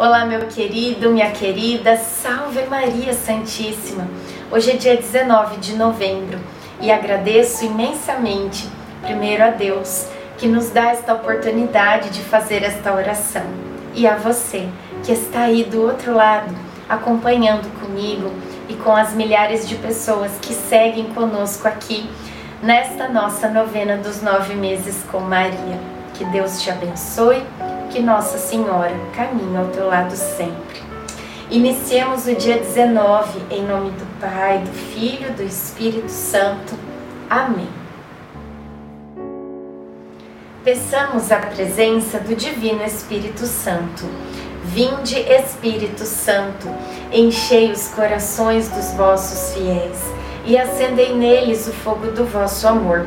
Olá, meu querido, minha querida, salve Maria Santíssima. Hoje é dia 19 de novembro e agradeço imensamente, primeiro a Deus, que nos dá esta oportunidade de fazer esta oração, e a você, que está aí do outro lado, acompanhando comigo e com as milhares de pessoas que seguem conosco aqui nesta nossa novena dos nove meses com Maria. Que Deus te abençoe que Nossa Senhora caminhe ao teu lado sempre. Iniciemos o dia 19 em nome do Pai, do Filho, do Espírito Santo. Amém. Peçamos a presença do Divino Espírito Santo. Vinde, Espírito Santo, enchei os corações dos vossos fiéis e acendei neles o fogo do vosso amor.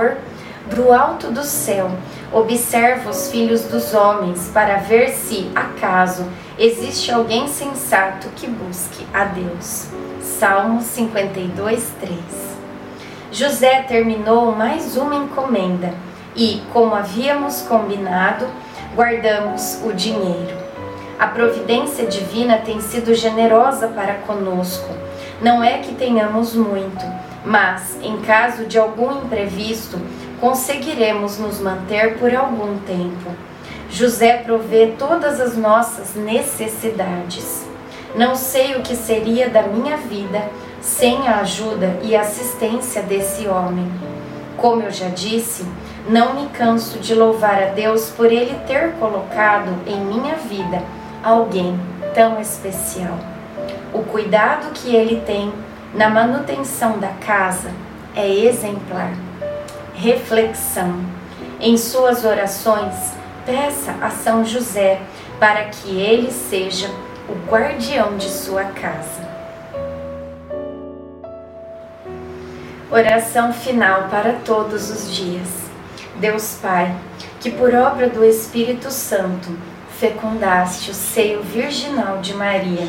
Senhor, do alto do céu, observa os filhos dos homens para ver se, acaso, existe alguém sensato que busque a Deus. Salmo 52, 3. José terminou mais uma encomenda e, como havíamos combinado, guardamos o dinheiro. A providência divina tem sido generosa para conosco. Não é que tenhamos muito mas, em caso de algum imprevisto, conseguiremos nos manter por algum tempo. José provê todas as nossas necessidades. Não sei o que seria da minha vida sem a ajuda e assistência desse homem. Como eu já disse, não me canso de louvar a Deus por ele ter colocado em minha vida alguém tão especial. O cuidado que ele tem na manutenção da casa é exemplar. Reflexão. Em suas orações, peça a São José para que ele seja o guardião de sua casa. Oração final para todos os dias. Deus Pai, que por obra do Espírito Santo fecundaste o seio virginal de Maria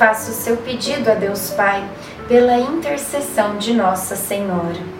faça o seu pedido a Deus Pai pela intercessão de Nossa Senhora.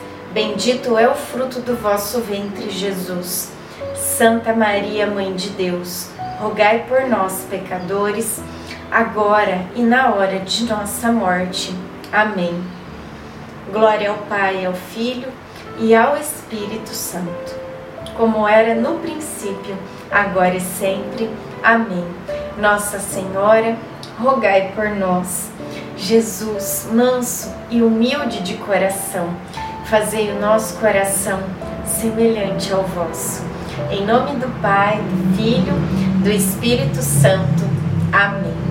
Bendito é o fruto do vosso ventre, Jesus. Santa Maria, Mãe de Deus, rogai por nós, pecadores, agora e na hora de nossa morte. Amém. Glória ao Pai, ao Filho e ao Espírito Santo, como era no princípio, agora e sempre. Amém. Nossa Senhora, rogai por nós. Jesus, manso e humilde de coração, fazei o nosso coração semelhante ao vosso. Em nome do Pai, do Filho, do Espírito Santo. Amém.